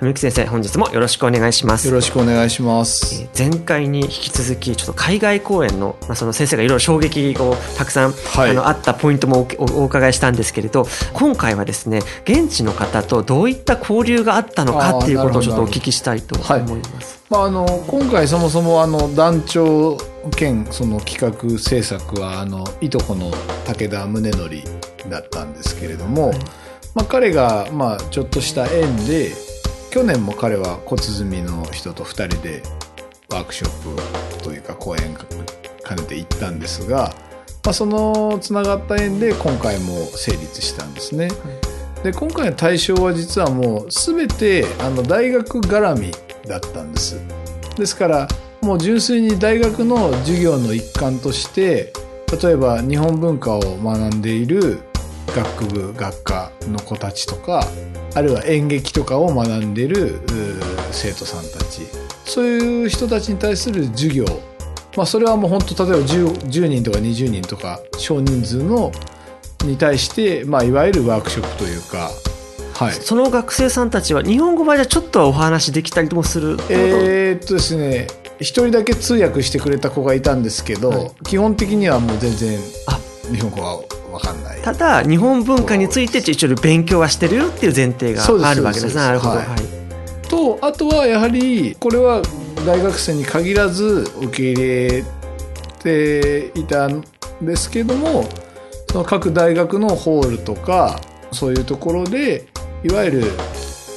文幸先生本日もよろしくお願いします。よろしくお願いします、えー前回に引き続きちょっと海外公演の,、まあその先生がいろいろ衝撃をたくさん、はい。あのあったポイントもおおお伺いしたんですけれど今回はですね現地の方とどういった交流があったのかっていうことをちょっとお聞きしたいとはい思います。まあ、あの今回そもそもあの団長兼その企画制作はあのいとこの武田宗則だったんですけれども、まあ、彼がまあちょっとした縁で去年も彼は小鼓の人と2人でワークショップというか講演兼ねて行ったんですが、まあ、そのつながった縁で今回も成立したんですね。で今回の対象は実はもう全てあの大学絡みだったんです。ですからもう純粋に大学の授業の一環として例えば日本文化を学んでいる学部学科の子たちとかあるいは演劇とかを学んでいる生徒さんたち。そういう人たちに対する授業。まあそれはもう本当例えば 10, 10人とか20人とか少人数のに対して、まあ、いわゆるワークショップというか、はい、その学生さんたちは日本語版じゃちょっとはお話できたりもするえーっとですね一人だけ通訳してくれた子がいたんですけど、はい。基本的にはもう全然あ。日本語は分かんない。ただ日本文化について一応勉強はしてるよっていう前提があるわけです。そうですなるほど、はい。はい。とあとはやはりこれは大学生に限らず受け入れていたんですけどもその各大学のホールとかそういうところでいわゆる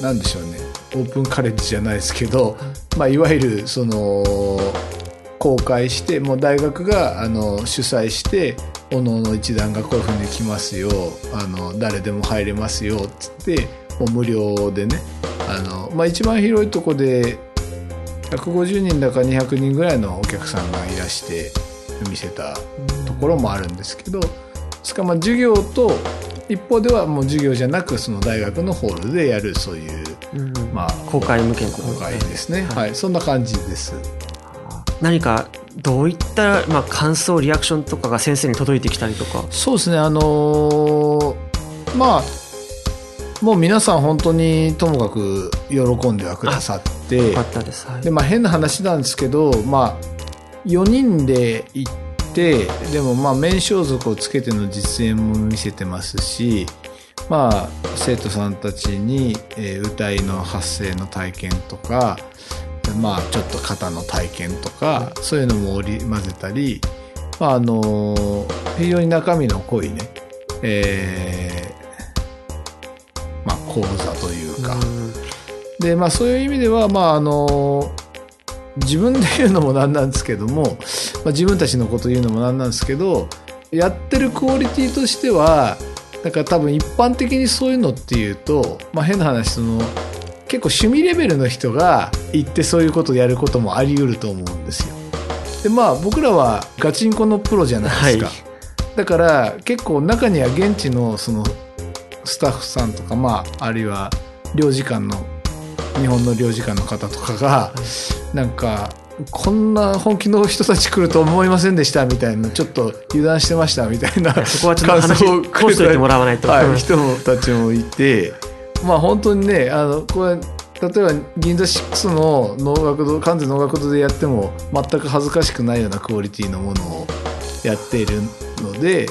なんでしょうねオープンカレッジじゃないですけど、まあ、いわゆるその公開してもう大学があの主催しておのおの一団がこういうふうに来ますよあの誰でも入れますよっつってもう無料でねあの、まあ、一番広いとこで150人だか200人ぐらいのお客さんがいらして見せたところもあるんですけどしかも授業と一方ではもう授業じゃなくその大学のホールでやるそういう、うんまあ、公開向けの公開ですね、はいはい。そんな感じです。何かどういった、まあ、感想リアクションとかが先生に届いてきたりとか？そうですね。あのーまあもう皆さん本当にともかく喜んではくださってよかったです、はい。でまあ変な話なんですけどまあ4人で行ってでもまあ面装束をつけての実演も見せてますしまあ生徒さんたちに、えー歌いの発声の体験とかまあちょっと肩の体験とか、そういうのも織り交ぜたりまああの非常に中身の濃いねえーまあ講座というか、うん。でまあそういう意味ではまああの自分で言うのもなんなんですけども、まあ、自分たちのこと言うのもなんなんですけどやってるクオリティとしてはだから多分一般的にそういうのっていうと、まあ、変な話その結構趣味レベルの人が行ってそういうことをやることもあり得ると思うんですよ。でまあ僕らはガチンコのプロじゃないですか。はい。だから結構中には現地のそのスタッフさんとかまああるいは領事館の日本の領事館の方とかがなんかこんな本気の人たち来ると思いませんでしたみたいなちょっと油断してましたみたいなそこはちょっと話を通しといてもらわないと、はい、人たちもいてまあ本当にねあのこれ例えば銀座6の能楽堂関西能楽堂でやっても全く恥ずかしくないようなクオリティのものをやっているので、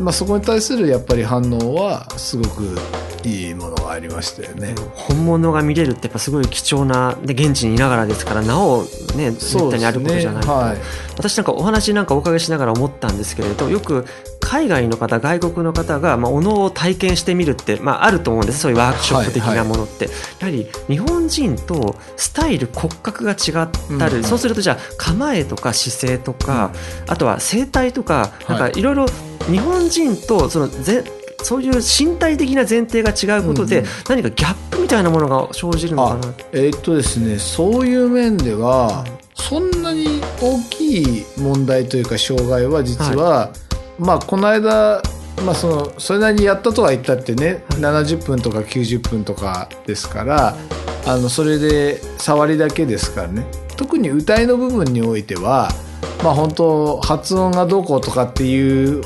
まあ、そこに対するやっぱり反応はすごくいいものがありましたよね。本物が見れるってやっぱすごい貴重なで現地にいながらですからなおねめったにあることじゃないと、はい、私なんかお話なんかお伺いしながら思ったんですけれどよく海外の方外国の方が、まあ、お能を体験してみるって、まあ、あると思うんです。そういうワークショップ的なものって、はいはい、やはり日本人とスタイル骨格が違ったり、うん、そうするとじゃあ構えとか姿勢とか、うん、あとは声帯とかなんかいろいろ日本人とそのぜそういう身体的な前提が違うことで、何かギャップみたいなものが生じるのかな、えー、っとですねそういう面では、そんなに大きい問題というか障害は実は、はい、まあこの間まあ、そのそれなりにやったとは言ったってね、はい、70分とか90分とかですからあのそれで触りだけですからね。特に歌いの部分においてはまあ本当発音がどうこうとかっていう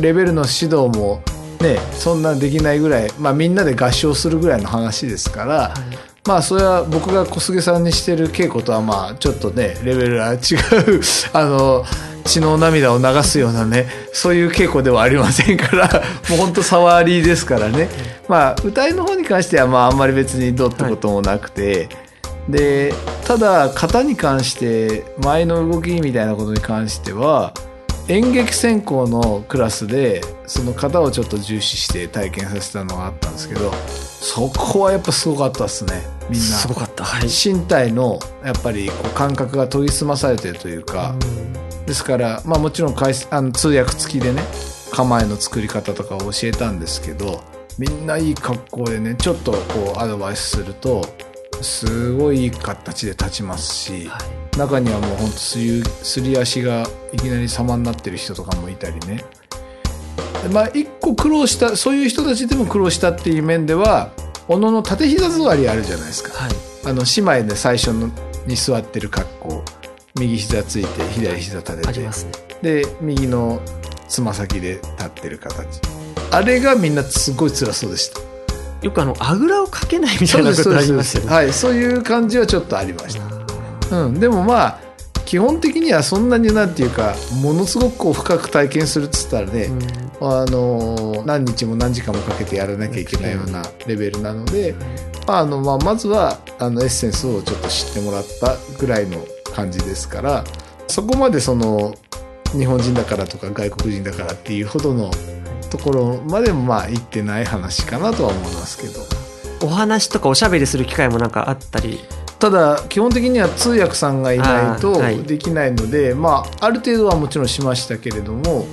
レベルの指導もねそんなできないぐらい、まあ、みんなで合唱するぐらいの話ですから、はい、まあそれは僕が小菅さんにしてる稽古とはまあちょっとねレベルが違う あの血の涙を流すようなねそういう稽古ではありませんからもうほんと触りですからねまあ歌いの方に関してはまああんまり別にどうってこともなくて、はい、でただ型に関して前の動きみたいなことに関しては演劇専攻のクラスでその型をちょっと重視して体験させたのがあったんですけどそこはやっぱすごかったですねみんな。すごかった、はい、身体のやっぱりこう感覚が研ぎ澄まされてるというか、うですから、まあ、もちろんあの通訳付きでね構えの作り方とかを教えたんですけどみんないい格好でねちょっとこうアドバイスするとすごい形で立ちますし、はい、中にはもうほんとすり足がいきなり様になってる人とかもいたりね。まあ一個苦労したそういう人たちでも苦労したっていう面ではおのの縦膝座りあるじゃないですか、はい、あの姉妹で最初のに座ってる格好右膝ついて左膝立てて、ね、で右のつま先で立ってる形。あれがみんなすごい辛そうでしたよくあのあぐらをかけないみたいなことありますよね。はいそういう感じはちょっとありました。うんでもまあ基本的にはそんなになんていうかものすごくこう深く体験するっつったらね、うん、あの何日も何時間もかけてやらなきゃいけないようなレベルなので、まああのまあ、まずはあのエッセンスをちょっと知ってもらったぐらいの感じですからそこまでその日本人だからとか外国人だからっていうほどのところまでもまあ言ってない話かなとは思いますけど。お話とかおしゃべりする機会もなんかあったり。ただ基本的には通訳さんがいないとできないので、はい、まあある程度はもちろんしましたけれども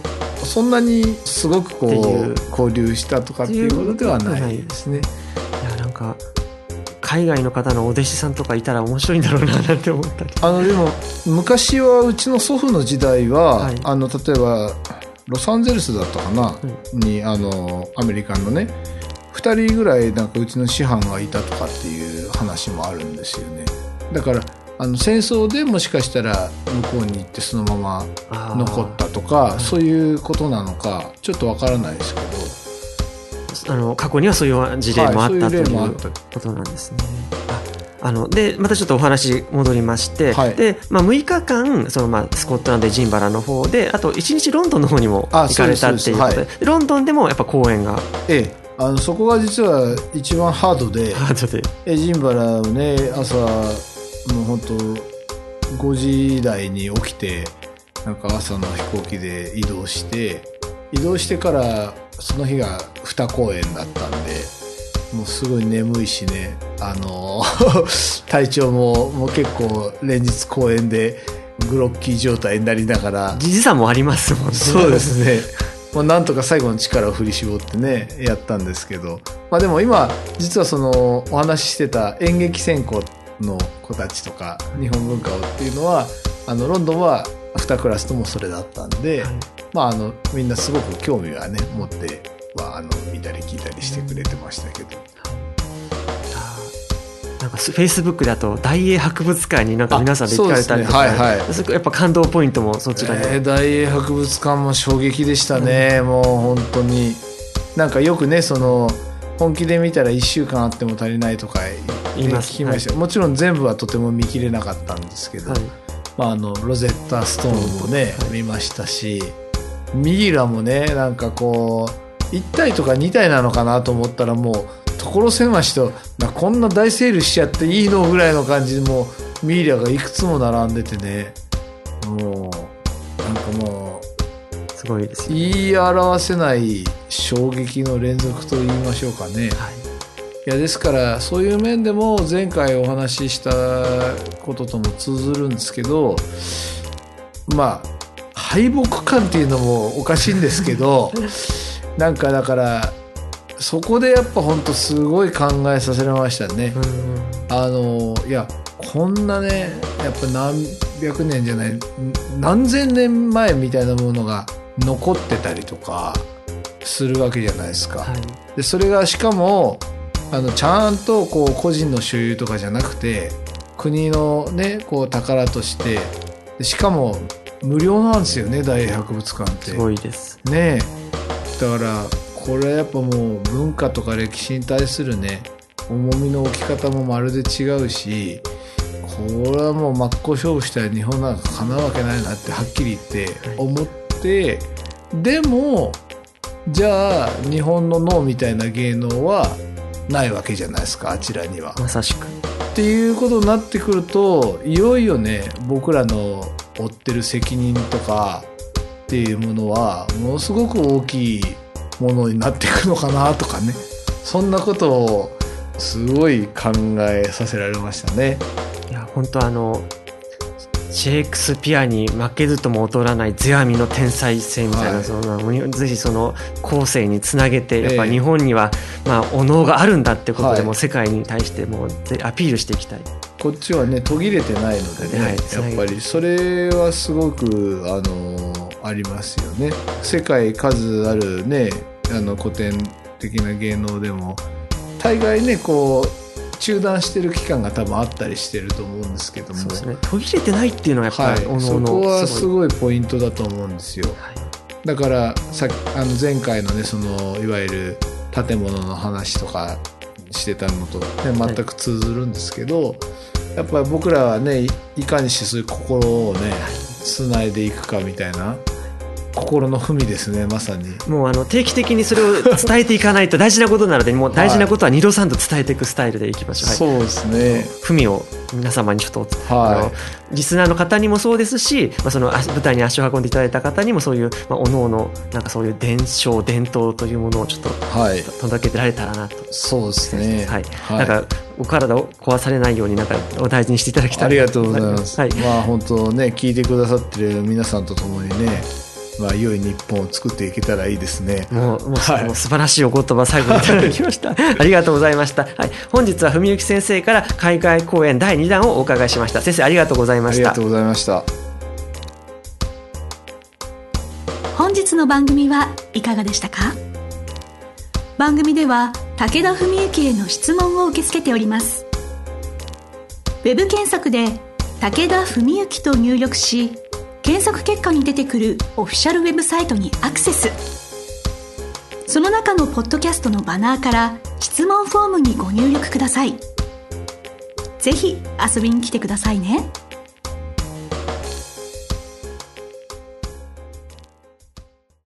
そんなにすごくこう交流したとかっていうことではないですね。いやなんか海外の方のお弟子さんとかいたら面白いんだろうななんて思ったり。あのでも昔はうちの祖父の時代は、はい、あの例えばロサンゼルスだったかな、うん、にあのアメリカのね2人ぐらいなんかうちの師範がいたとかっていう話もあるんですよね。だからあの戦争でもしかしたら向こうに行ってそのまま残ったとかそういうことなのかちょっとわからないですけど。あの過去にはそういう事例もあった、はい、ということなんですね。あのでまたちょっとお話戻りまして、はい、でまあ、6日間その、まあ、スコットランドジンバラの方であと1日ロンドンの方にも行かれたっていうことで、はい、ロンドンでもやっぱ公演が。ええ。あのそこが実は一番ハードでハードで。エジンバラをね朝もう本当5時台に起きてなんか朝の飛行機で移動して移動してからその日が2公演だったんでもうすごい眠いしね。あの 体調ももう結構連日公演でグロッキー状態になりながら。時差もありますもんね。そうですね。まあ、なんとか最後の力を振り絞ってねやったんですけど、まあ、でも今実はそのお話ししてた演劇専攻の子たちとか日本文化をっていうのはあのロンドンは2クラスともそれだったんで、はい、まあ、あのみんなすごく興味はね持ってはあの見たり聞いたりしてくれてましたけど。なんかフェイスブックだと大英博物館になんか皆さんで行かれたりとか、ね。はいはい、やっぱ感動ポイントもそちらに、えー、大英博物館も衝撃でしたね、うん、もう本当に。なんかよくねその本気で見たら1週間あっても足りないとか言います。聞きました、はい、もちろん全部はとても見切れなかったんですけど、はい、まあ、あのロゼッタ・ストーンもね、見ましたしミイラもねなんかこう1体とか2体なのかなと思ったらもう所狭しとなこんな大セールしちゃっていいのぐらいの感じでもうミイラがいくつも並んでてね。もうなんかもうすごいですよ言い表せない衝撃の連続と言いましょうかね。はい。いやですからそういう面でも前回お話ししたこととも通ずるんですけどまあ敗北感っていうのもおかしいんですけど なんかだからそこでやっぱ本当すごい考えさせられましたね。うんあのいやこんなねやっぱ何百年じゃない何千年前みたいなものが残ってたりとかするわけじゃないですか。はいでそれがしかもあのちゃんとこう個人の所有とかじゃなくて国のねこう宝としてでしかも無料なんですよね大英博物館ってす。ごいですねえだからこれやっぱもう文化とか歴史に対するね重みの置き方もまるで違うしこれはもう真っ向勝負したら日本なんかかなうわけないなってはっきり言って思って、でもじゃあ日本の脳みたいな芸能はないわけじゃないですかあちらには。まさしくっていうことになってくるといよいよね僕らの負ってる責任とかっていうものはものすごく大きいものになっていくのかなとかね。そんなことをすごい考えさせられましたね。いや本当あのシェイクスピアに負けずとも劣らない世阿弥の天才性みたいな、はい。そのぜひその後世につなげてやっぱええ日本には、まあ、お能があるんだってことではい。もう世界に対してもアピールしていきたい。こっちはね途切れてないのでね、はいやっぱりそれはすごくあのありますよね。世界数あるねあの古典的な芸能でも。大概ねこう中断してる期間が多分あったりしてると思うんですけども。そうですね。途切れてないっていうのがやっぱはい。り、おのそこはすいごい。ポイントだと思うんですよ。はい。だからさあの前回のねそのいわゆる建物の話とかしてたのと、ね、全く通ずるんですけど、やっぱり僕らはねいいかにしてそういう心をねつないでいくかみたいな。心の文ですねまさに。もうあの定期的にそれを伝えていかないと大事なことなのでもう大事なことは二度三度伝えていくスタイルでいきましょう。はいそうですね。文を皆様にちょっと、はいあのリスナーの方にもそうですし、まあ、そのあ舞台に足を運んでいただいた方にもそういう、まあ、おのおのなんかそういう伝承伝統というものをちょっとはい。届けてられたらなと。そうですね。はい、なんかお体を壊されないようになんかお大事にしていただきたいありがとうございます。はい、まあ本当ね聞いてくださってる皆さんと共にね、まあ良い日本を作っていけたらいいですね。もうもう,、はいもう素晴らしいお言葉最後にいただきました。ありがとうございました。はい、本日は文幸先生から海外公演第2弾をお伺いしました。先生ありがとうございましたありがと。うございました。本日の番組はいかがでしたか？番組では武田文幸への質問を受け付けておりますウェブ検索で「武田文幸」と入力し検索結果に出てくるオフィシャルウェブサイトにアクセス。その中のポッドキャストのバナーから質問フォームにご入力ください。ぜひ遊びに来てくださいね。